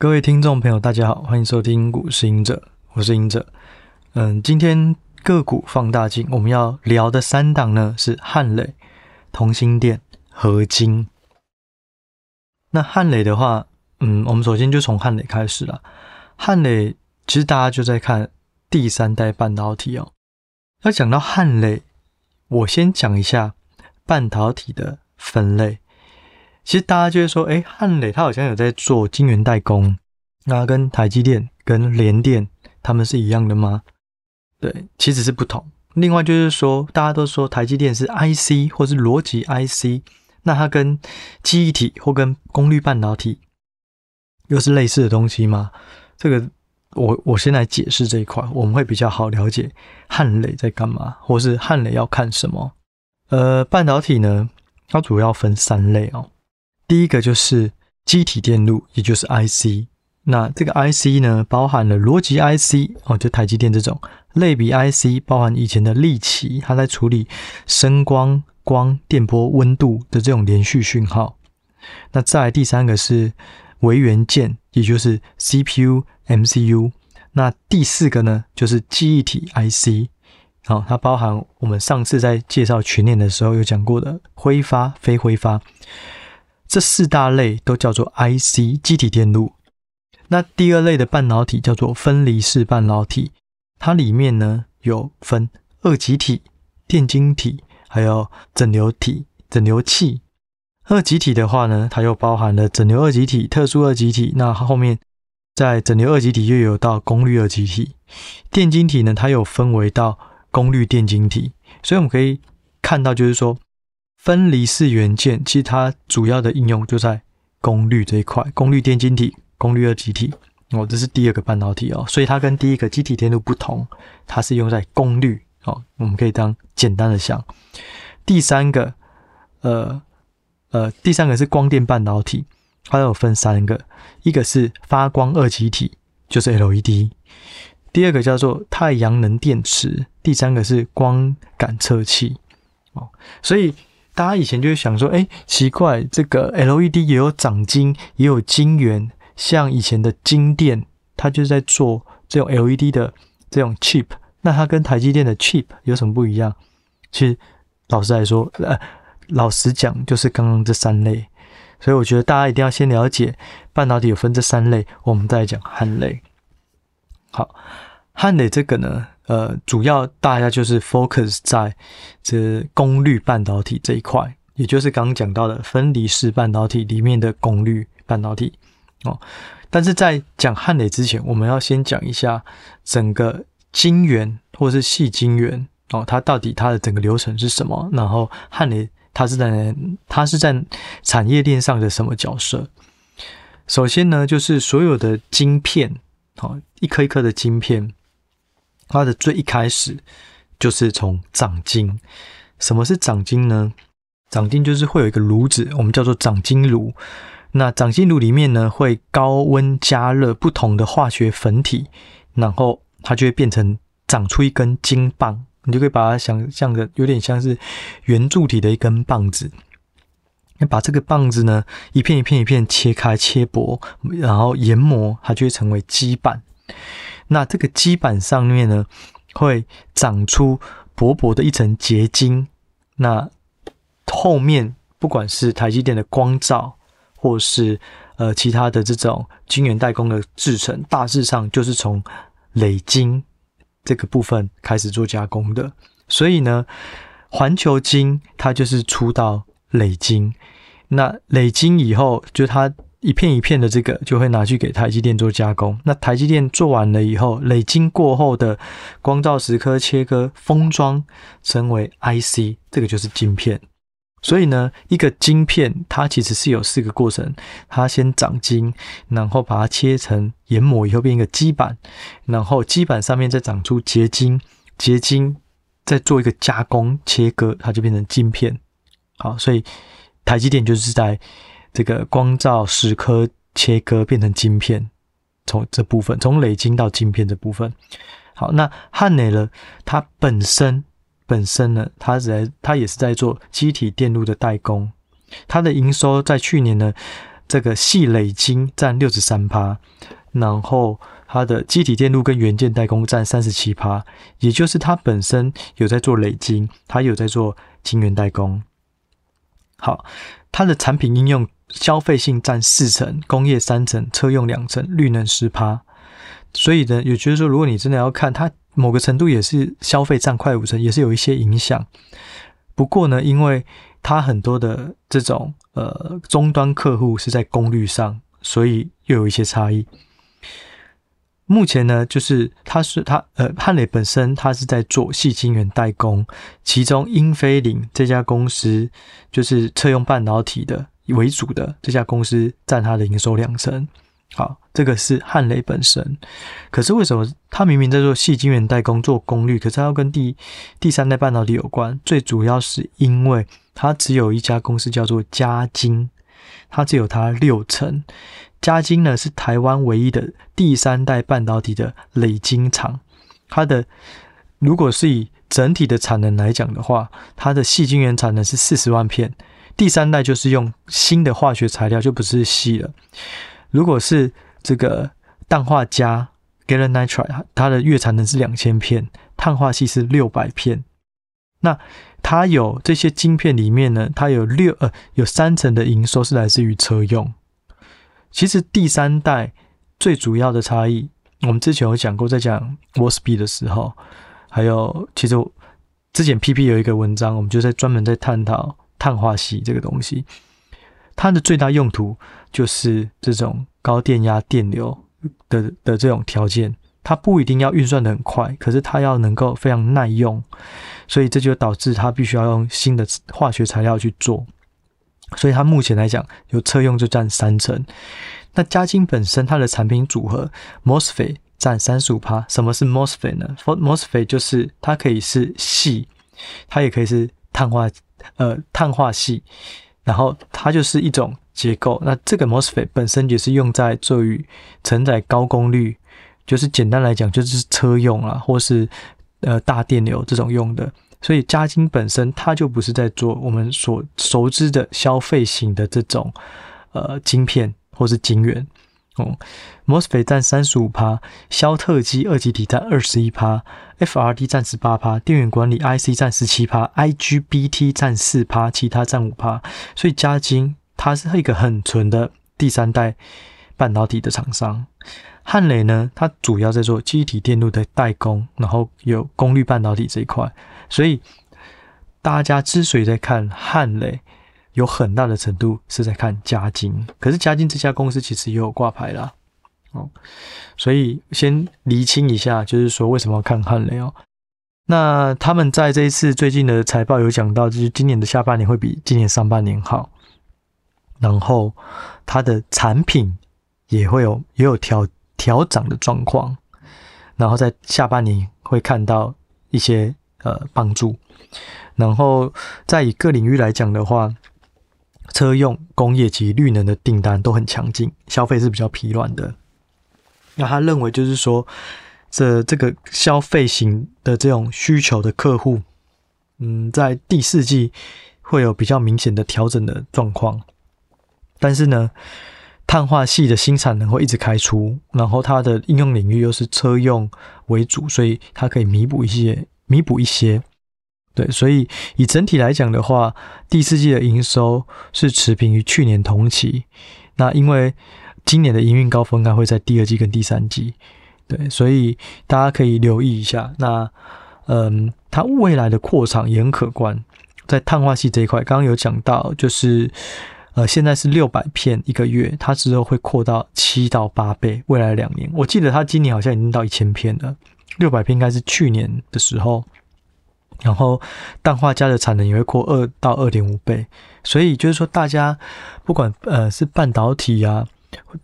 各位听众朋友，大家好，欢迎收听股市隐者，我是隐者。嗯，今天个股放大镜，我们要聊的三档呢是汉磊、同心电、合金。那汉磊的话，嗯，我们首先就从汉磊开始了。汉磊其实大家就在看第三代半导体哦。要讲到汉磊，我先讲一下半导体的分类。其实大家就会说，哎，汉磊它好像有在做晶圆代工，那跟台积电、跟联电他们是一样的吗？对，其实是不同。另外就是说，大家都说台积电是 IC 或是逻辑 IC，那它跟记忆体或跟功率半导体又是类似的东西吗？这个我我先来解释这一块，我们会比较好了解汉磊在干嘛，或是汉磊要看什么。呃，半导体呢，它主要分三类哦。第一个就是积体电路，也就是 IC。那这个 IC 呢，包含了逻辑 IC 哦，就台积电这种类比 IC，包含以前的力奇，它在处理声光、光、电波、温度的这种连续讯号。那再来第三个是微元件，也就是 CPU、MCU。那第四个呢，就是记忆体 IC，好，它包含我们上次在介绍群联的时候有讲过的挥发、非挥发。这四大类都叫做 IC 机体电路。那第二类的半导体叫做分离式半导体，它里面呢有分二极体、电晶体，还有整流体、整流器。二极体的话呢，它又包含了整流二极体、特殊二极体。那后面在整流二极体又有到功率二极体。电晶体呢，它又分为到功率电晶体。所以我们可以看到，就是说。分离式元件，其实它主要的应用就在功率这一块，功率电晶体、功率二极体哦，这是第二个半导体哦，所以它跟第一个机体电路不同，它是用在功率哦，我们可以当简单的想。第三个，呃呃，第三个是光电半导体，它有分三个，一个是发光二极体，就是 LED，第二个叫做太阳能电池，第三个是光感测器哦，所以。大家以前就会想说，哎，奇怪，这个 LED 也有长晶，也有晶圆，像以前的晶电，它就是在做这种 LED 的这种 chip，那它跟台积电的 chip 有什么不一样？其实，老实来说，呃，老实讲，就是刚刚这三类。所以我觉得大家一定要先了解半导体有分这三类，我们再讲汉磊。好，汉磊这个呢？呃，主要大家就是 focus 在这功率半导体这一块，也就是刚刚讲到的分离式半导体里面的功率半导体哦。但是在讲汉磊之前，我们要先讲一下整个晶圆或是细晶圆哦，它到底它的整个流程是什么？然后汉磊它是在它是在产业链上的什么角色？首先呢，就是所有的晶片哦，一颗一颗的晶片。它的最一开始就是从长晶。什么是长晶呢？长晶就是会有一个炉子，我们叫做长晶炉。那长晶炉里面呢，会高温加热不同的化学粉体，然后它就会变成长出一根晶棒。你就可以把它想象的有点像是圆柱体的一根棒子。你把这个棒子呢，一片一片一片切开切薄，然后研磨，它就会成为基板。那这个基板上面呢，会长出薄薄的一层结晶。那后面不管是台积电的光罩，或是呃其他的这种晶圆代工的制程，大致上就是从磊晶这个部分开始做加工的。所以呢，环球晶它就是出到磊晶。那磊晶以后，就它。一片一片的这个就会拿去给台积电做加工。那台积电做完了以后，磊晶过后的光罩蚀刻、切割、封装，成为 IC，这个就是晶片。所以呢，一个晶片它其实是有四个过程：它先长晶，然后把它切成研磨以后变一个基板，然后基板上面再长出结晶，结晶再做一个加工切割，它就变成晶片。好，所以台积电就是在。这个光照蚀刻切割变成晶片，从这部分从磊晶到晶片这部分，好，那汉磊呢？它本身本身呢，它在它也是在做机体电路的代工，它的营收在去年呢这个矽磊晶占六十三趴，然后它的机体电路跟元件代工占三十七趴，也就是它本身有在做磊晶，它有在做晶圆代工。好，它的产品应用消费性占四成，工业三成，车用两成，绿能十趴。所以呢，也就是说，如果你真的要看它某个程度，也是消费占快五成，也是有一些影响。不过呢，因为它很多的这种呃终端客户是在功率上，所以又有一些差异。目前呢，就是它是它呃汉磊本身它是在做细晶圆代工，其中英飞凌这家公司就是车用半导体的为主的这家公司占它的营收两成。好，这个是汉磊本身。可是为什么它明明在做细晶圆代工做功率，可是它要跟第第三代半导体有关？最主要是因为它只有一家公司叫做嘉晶，它只有它六成。嘉晶呢是台湾唯一的第三代半导体的磊晶厂，它的如果是以整体的产能来讲的话，它的细晶圆产能是四十万片，第三代就是用新的化学材料，就不是矽了。如果是这个氮化镓 g a l l nitride），它的月产能是两千片，碳化矽是六百片。那它有这些晶片里面呢，它有六呃有三成的营收是来自于车用。其实第三代最主要的差异，我们之前有讲过，在讲 Wolfspeed 的时候，还有其实之前 PP 有一个文章，我们就在专门在探讨碳化矽这个东西。它的最大用途就是这种高电压电流的的这种条件，它不一定要运算的很快，可是它要能够非常耐用，所以这就导致它必须要用新的化学材料去做。所以它目前来讲，有车用就占三成。那嘉晶本身它的产品组合，MOSFET 占三十五趴。什么是 MOSFET 呢？MOSFET 就是它可以是矽，它也可以是碳化呃碳化系，然后它就是一种结构。那这个 MOSFET 本身也是用在做于承载高功率，就是简单来讲就是车用啊，或是呃大电流这种用的。所以嘉晶本身它就不是在做我们所熟知的消费型的这种呃晶片或是晶圆哦。MOSFET 占三十五趴，肖特基二极体占二十一趴，FRD 占十八趴，电源管理 IC 占十七趴，IGBT 占四趴，其他占五趴。所以嘉晶它是一个很纯的第三代半导体的厂商。汉磊呢，它主要在做机体电路的代工，然后有功率半导体这一块。所以大家之所以在看汉磊，有很大的程度是在看嘉金。可是嘉金这家公司其实也有挂牌啦，哦，所以先厘清一下，就是说为什么要看汉磊哦。那他们在这一次最近的财报有讲到，就是今年的下半年会比今年上半年好，然后它的产品也会有也有调调涨的状况，然后在下半年会看到一些。呃，帮助。然后，在以各领域来讲的话，车用、工业及绿能的订单都很强劲，消费是比较疲软的。那他认为就是说，这这个消费型的这种需求的客户，嗯，在第四季会有比较明显的调整的状况。但是呢，碳化系的新产能会一直开出，然后它的应用领域又是车用为主，所以它可以弥补一些。弥补一些，对，所以以整体来讲的话，第四季的营收是持平于去年同期。那因为今年的营运高峰应该会在第二季跟第三季，对，所以大家可以留意一下。那嗯，它未来的扩场也很可观，在碳化系这一块，刚刚有讲到，就是呃，现在是六百片一个月，它之后会扩到七到八倍，未来两年，我记得它今年好像已经到一千片了。六百片应该是去年的时候，然后氮化镓的产能也会扩二到二点五倍，所以就是说，大家不管呃是半导体啊，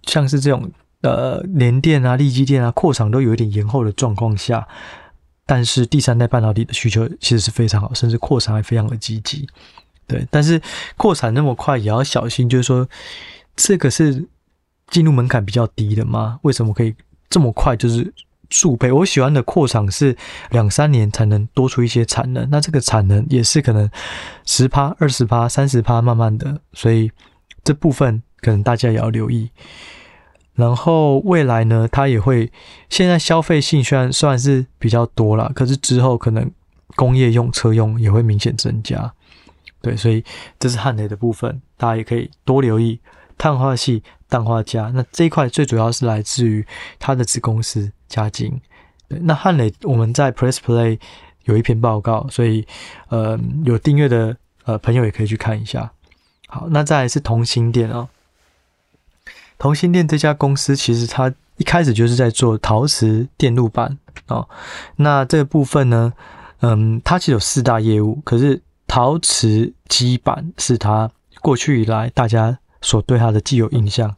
像是这种呃联电啊、力积电啊，扩厂都有一点延后的状况下，但是第三代半导体的需求其实是非常好，甚至扩产还非常的积极。对，但是扩产那么快也要小心，就是说这个是进入门槛比较低的吗？为什么可以这么快？就是。数倍，我喜欢的扩厂是两三年才能多出一些产能，那这个产能也是可能十趴、二十趴、三十趴，慢慢的，所以这部分可能大家也要留意。然后未来呢，它也会现在消费性虽然算是比较多了，可是之后可能工业用车用也会明显增加。对，所以这是汉雷的部分，大家也可以多留意碳化系、氮化镓。那这一块最主要是来自于它的子公司嘉晶。对，那汉磊我们在 Press Play 有一篇报告，所以呃有订阅的呃朋友也可以去看一下。好，那再来是同心电哦，同心电这家公司其实它一开始就是在做陶瓷电路板哦。那这个部分呢，嗯，它其实有四大业务，可是。陶瓷基板是它过去以来大家所对它的既有印象。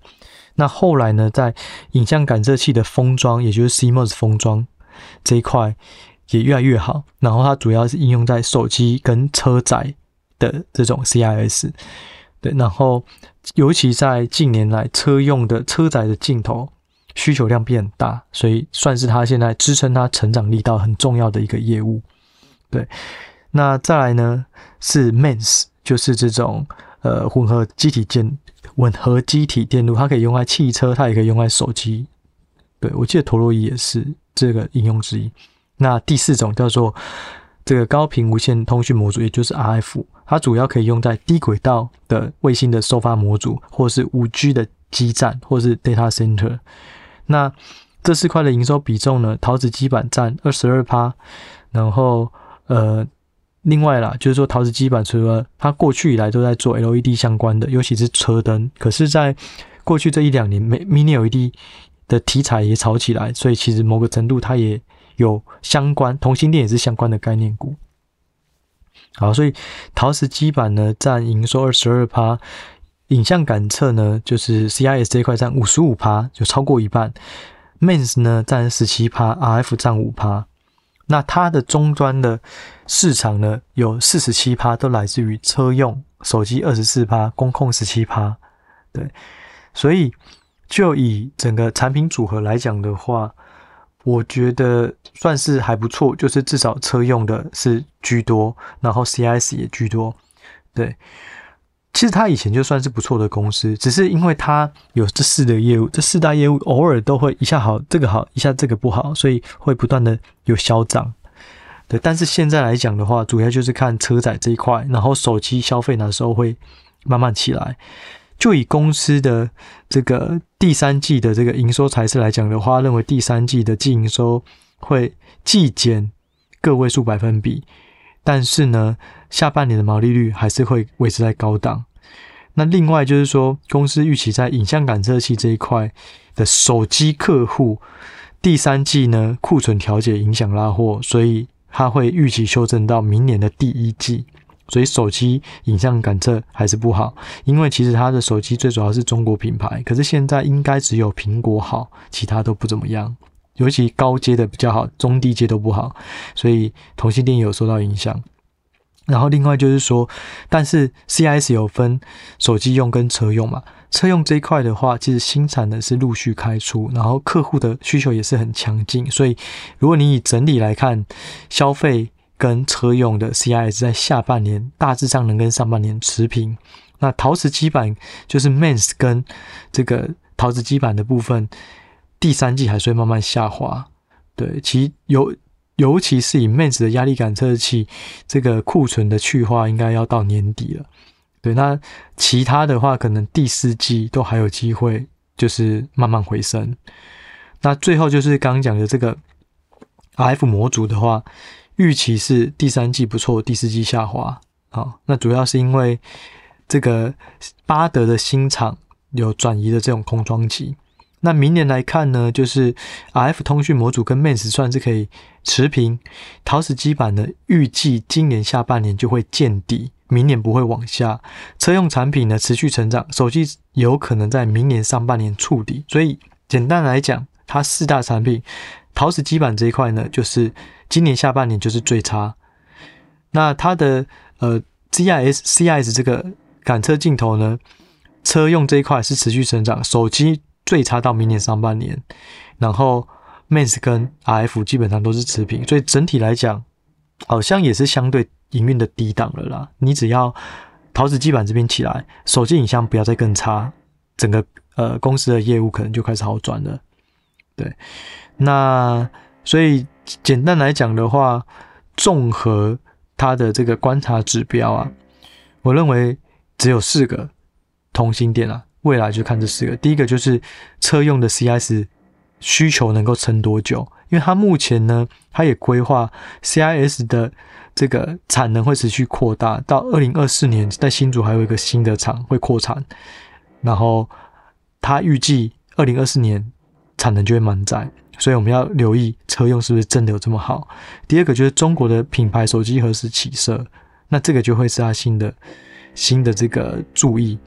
那后来呢，在影像感测器的封装，也就是 CMOS 封装这一块也越来越好。然后它主要是应用在手机跟车载的这种 CIS。对，然后尤其在近年来车用的车载的镜头需求量变大，所以算是它现在支撑它成长力道很重要的一个业务。对。那再来呢是 MEMS，就是这种呃混合机体电混合机体电路，它可以用在汽车，它也可以用在手机。对，我记得陀螺仪也是这个应用之一。那第四种叫做这个高频无线通讯模组，也就是 RF，它主要可以用在低轨道的卫星的收发模组，或是五 G 的基站，或是 data center。那这四块的营收比重呢，陶瓷基板占二十二趴，然后呃。另外啦，就是说陶瓷基板，除了它过去以来都在做 LED 相关的，尤其是车灯，可是在过去这一两年，Mini LED 的题材也炒起来，所以其实某个程度它也有相关，同欣电也是相关的概念股。好，所以陶瓷基板呢占营收二十二趴，影像感测呢就是 CIS 这一块占五十五趴，就超过一半，MENS 呢占十七趴，RF 占五趴。那它的终端的市场呢，有四十七趴都来自于车用手机，二十四趴，工控十七趴，对，所以就以整个产品组合来讲的话，我觉得算是还不错，就是至少车用的是居多，然后 CIS 也居多，对。其实他以前就算是不错的公司，只是因为他有这四的业务，这四大业务偶尔都会一下好，这个好，一下这个不好，所以会不断的有消长。对，但是现在来讲的话，主要就是看车载这一块，然后手机消费那时候会慢慢起来。就以公司的这个第三季的这个营收财势来讲的话，认为第三季的净营收会季减个位数百分比。但是呢，下半年的毛利率还是会维持在高档。那另外就是说，公司预期在影像感测器这一块的手机客户，第三季呢库存调节影响拉货，所以它会预期修正到明年的第一季。所以手机影像感测还是不好，因为其实它的手机最主要是中国品牌，可是现在应该只有苹果好，其他都不怎么样。尤其高阶的比较好，中低阶都不好，所以同性恋有受到影响。然后另外就是说，但是 CIS 有分手机用跟车用嘛，车用这一块的话，其实新产的是陆续开出，然后客户的需求也是很强劲，所以如果你以整体来看，消费跟车用的 CIS 在下半年大致上能跟上半年持平。那陶瓷基板就是 MENS 跟这个陶瓷基板的部分。第三季还是会慢慢下滑，对，其有尤其是以 MEMS 的压力感测器，这个库存的去化应该要到年底了，对，那其他的话可能第四季都还有机会，就是慢慢回升。那最后就是刚刚讲的这个 RF 模组的话，预期是第三季不错，第四季下滑。好，那主要是因为这个巴德的新厂有转移的这种空窗期。那明年来看呢，就是 RF 通讯模组跟 MEMS 算是可以持平，陶瓷基板呢，预计今年下半年就会见底，明年不会往下。车用产品呢持续成长，手机有可能在明年上半年触底。所以简单来讲，它四大产品，陶瓷基板这一块呢，就是今年下半年就是最差。那它的呃 CIS CIS 这个感测镜头呢，车用这一块是持续成长，手机。最差到明年上半年，然后 MEMS 跟 RF 基本上都是持平，所以整体来讲，好像也是相对营运的低档了啦。你只要陶瓷基板这边起来，手机影像不要再更差，整个呃公司的业务可能就开始好转了。对，那所以简单来讲的话，综合它的这个观察指标啊，我认为只有四个同心电啊，未来就看这四个。第一个就是车用的 CIS 需求能够撑多久，因为它目前呢，它也规划 CIS 的这个产能会持续扩大，到二零二四年在新竹还有一个新的厂会扩产，然后它预计二零二四年。产能就会满载，所以我们要留意车用是不是真的有这么好。第二个就是中国的品牌手机何时起色，那这个就会是它新的新的这个注意。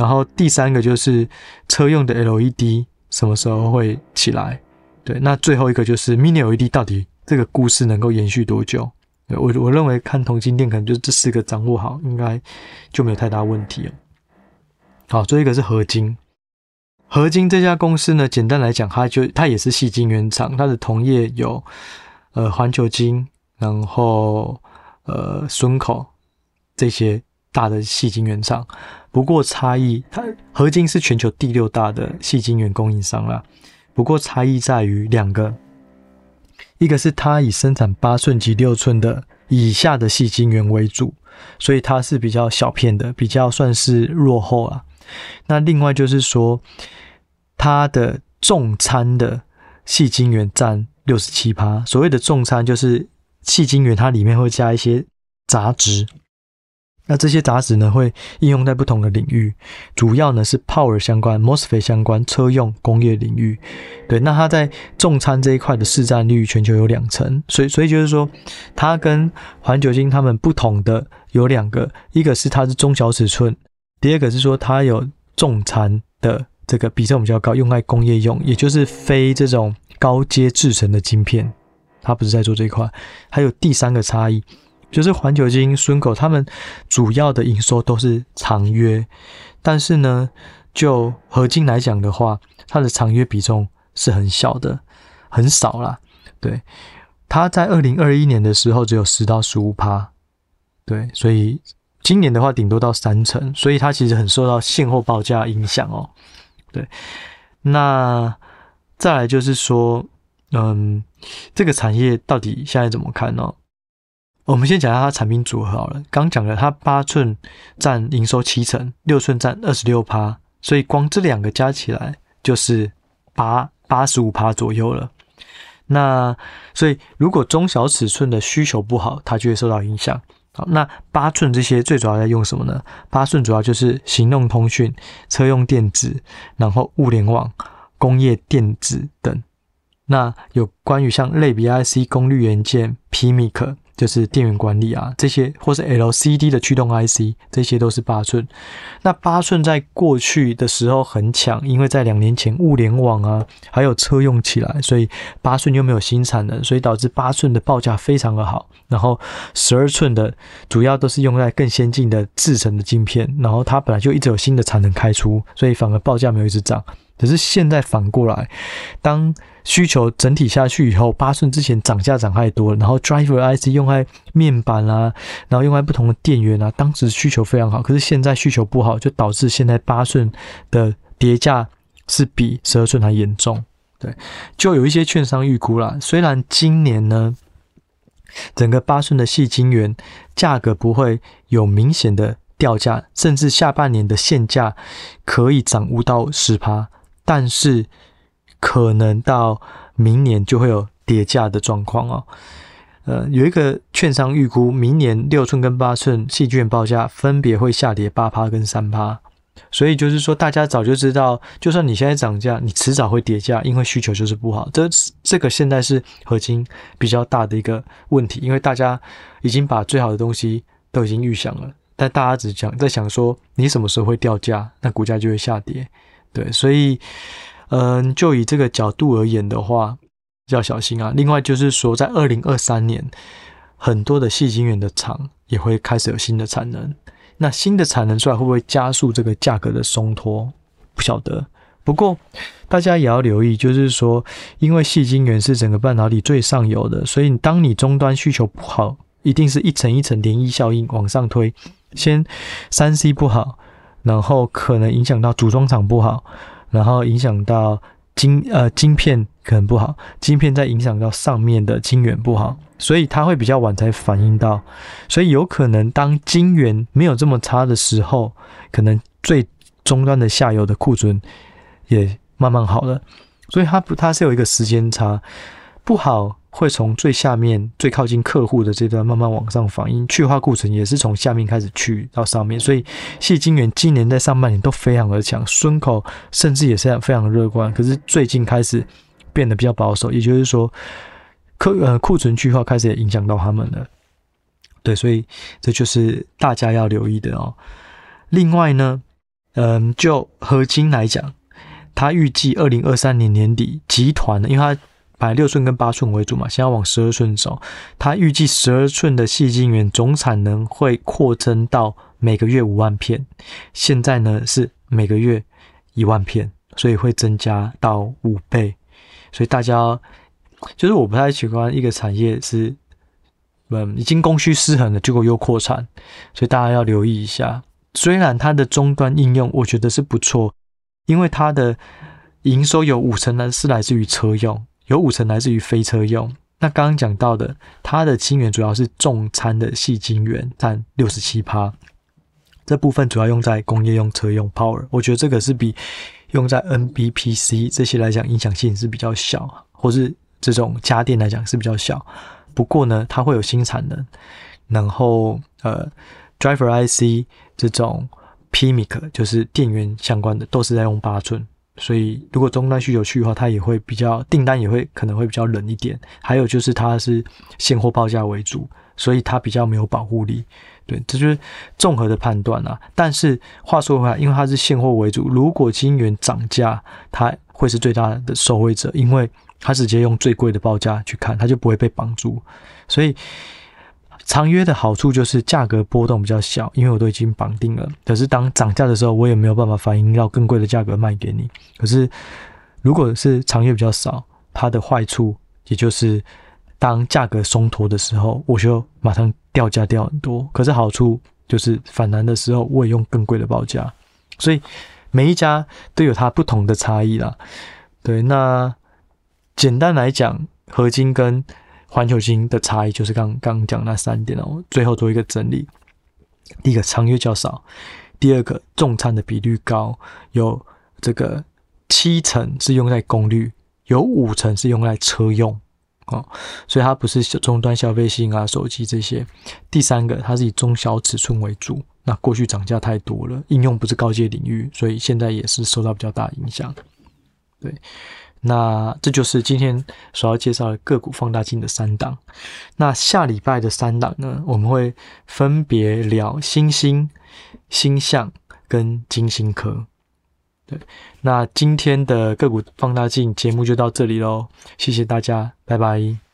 然后第三个就是车用的 LED 什么时候会起来？对，那最后一个就是 Mini LED 到底这个故事能够延续多久？我我认为看同心店可能就是这四个掌握好，应该就没有太大问题了。好，最后一个是合金。合金这家公司呢，简单来讲，它就它也是细晶原厂，它的同业有呃环球晶，然后呃孙口这些大的细晶圆厂。不过差异，它合晶是全球第六大的细晶圆供应商啦。不过差异在于两个，一个是它以生产八寸及六寸的以下的细晶圆为主，所以它是比较小片的，比较算是落后啊。那另外就是说。它的重餐的细晶圆占六十七趴。所谓的重餐就是细晶圆，它里面会加一些杂质。那这些杂质呢，会应用在不同的领域，主要呢是 Power 相关、MOSFET 相关、车用工业领域。对，那它在重餐这一块的市占率全球有两成。所以，所以就是说，它跟环球晶他们不同的有两个，一个是它是中小尺寸，第二个是说它有重餐的。这个比重比较高，用在工业用，也就是非这种高阶制程的晶片，它不是在做这一块。还有第三个差异，就是环球晶、顺口他们主要的营收都是长约，但是呢，就合金来讲的话，它的长约比重是很小的，很少啦。对，它在二零二一年的时候只有十到十五趴，对，所以今年的话顶多到三成，所以它其实很受到现货报价影响哦。对，那再来就是说，嗯，这个产业到底现在怎么看呢？我们先讲下它产品组合好了。刚讲了，它八寸占营收七成，六寸占二十六趴，所以光这两个加起来就是八八十五趴左右了。那所以如果中小尺寸的需求不好，它就会受到影响。好，那八寸这些最主要在用什么呢？八寸主要就是行动通讯、车用电子，然后物联网、工业电子等。那有关于像类比 IC、功率元件、PMIC。就是电源管理啊，这些或是 LCD 的驱动 IC，这些都是八寸。那八寸在过去的时候很抢，因为在两年前物联网啊，还有车用起来，所以八寸又没有新产能，所以导致八寸的报价非常的好。然后十二寸的主要都是用在更先进的制程的晶片，然后它本来就一直有新的产能开出，所以反而报价没有一直涨。可是现在反过来，当需求整体下去以后，八寸之前涨价涨太多了，然后 driver IC 用在面板啊，然后用在不同的电源啊，当时需求非常好，可是现在需求不好，就导致现在八寸的跌价是比十二寸还严重。对，就有一些券商预估啦，虽然今年呢，整个八寸的细晶圆价格不会有明显的掉价，甚至下半年的现价可以涨五到十趴。但是可能到明年就会有跌价的状况哦。呃，有一个券商预估，明年六寸跟八寸矽晶圆报价分别会下跌八趴跟三趴。所以就是说，大家早就知道，就算你现在涨价，你迟早会跌价，因为需求就是不好。这这个现在是合晶比较大的一个问题，因为大家已经把最好的东西都已经预想了，但大家只讲在想说，你什么时候会掉价，那股价就会下跌。对，所以，嗯，就以这个角度而言的话，要小心啊。另外就是说，在二零二三年，很多的细晶圆的厂也会开始有新的产能。那新的产能出来，会不会加速这个价格的松脱？不晓得。不过大家也要留意，就是说，因为细晶圆是整个半导体最上游的，所以当你终端需求不好，一定是一层一层涟漪效应往上推。先三 C 不好。然后可能影响到组装厂不好，然后影响到晶呃晶片可能不好，晶片再影响到上面的晶圆不好，所以它会比较晚才反应到，所以有可能当晶圆没有这么差的时候，可能最终端的下游的库存也慢慢好了，所以它不它是有一个时间差，不好。会从最下面、最靠近客户的这段慢慢往上反映，去化库存也是从下面开始去到上面，所以矽晶圆今年在上半年都非常的强，孙口甚至也是非常乐观。可是最近开始变得比较保守，也就是说，客呃库存去化开始也影响到他们了。对，所以这就是大家要留意的哦。另外呢，嗯，就合晶来讲，他预计二零二三年年底集团呢，因为他。买六寸跟八寸为主嘛，现在往十二寸走。他预计十二寸的细晶圆总产能会扩增到每个月五万片，现在呢是每个月一万片，所以会增加到五倍。所以大家就是我不太喜欢一个产业是，嗯，已经供需失衡了，结果又扩产，所以大家要留意一下。虽然它的终端应用我觉得是不错，因为它的营收有五成呢是来自于车用。有五成来自于飞车用。那刚刚讲到的，它的晶圆主要是重餐的细晶圆，占六十七趴。这部分主要用在工业用、车用、Power。我觉得这个是比用在 NBPC 这些来讲影响性是比较小，或是这种家电来讲是比较小。不过呢，它会有新产能。然后呃，Driver IC 这种 PMIC 就是电源相关的，都是在用八寸。所以，如果终端需求去的话，它也会比较订单也会可能会比较冷一点。还有就是它是现货报价为主，所以它比较没有保护力。对，这就是综合的判断啊。但是话说回来，因为它是现货为主，如果金元涨价，它会是最大的受惠者，因为它直接用最贵的报价去看，它就不会被绑住。所以。长约的好处就是价格波动比较小，因为我都已经绑定了。可是当涨价的时候，我也没有办法反映到更贵的价格卖给你。可是如果是长约比较少，它的坏处也就是当价格松脱的时候，我就马上掉价掉很多。可是好处就是反弹的时候，我也用更贵的报价。所以每一家都有它不同的差异啦。对，那简单来讲，合金跟环球晶的差异就是刚刚讲那三点哦，最后做一个整理。第一个长约较少，第二个重餐的比率高，有这个七成是用在功率，有五成是用在车用哦，所以它不是终端消费性啊，手机这些。第三个，它是以中小尺寸为主，那过去涨价太多了，应用不是高阶领域，所以现在也是受到比较大影响。对。那这就是今天所要介绍的个股放大镜的三档。那下礼拜的三档呢，我们会分别聊星星、星象跟金星科。对，那今天的个股放大镜节目就到这里喽，谢谢大家，拜拜。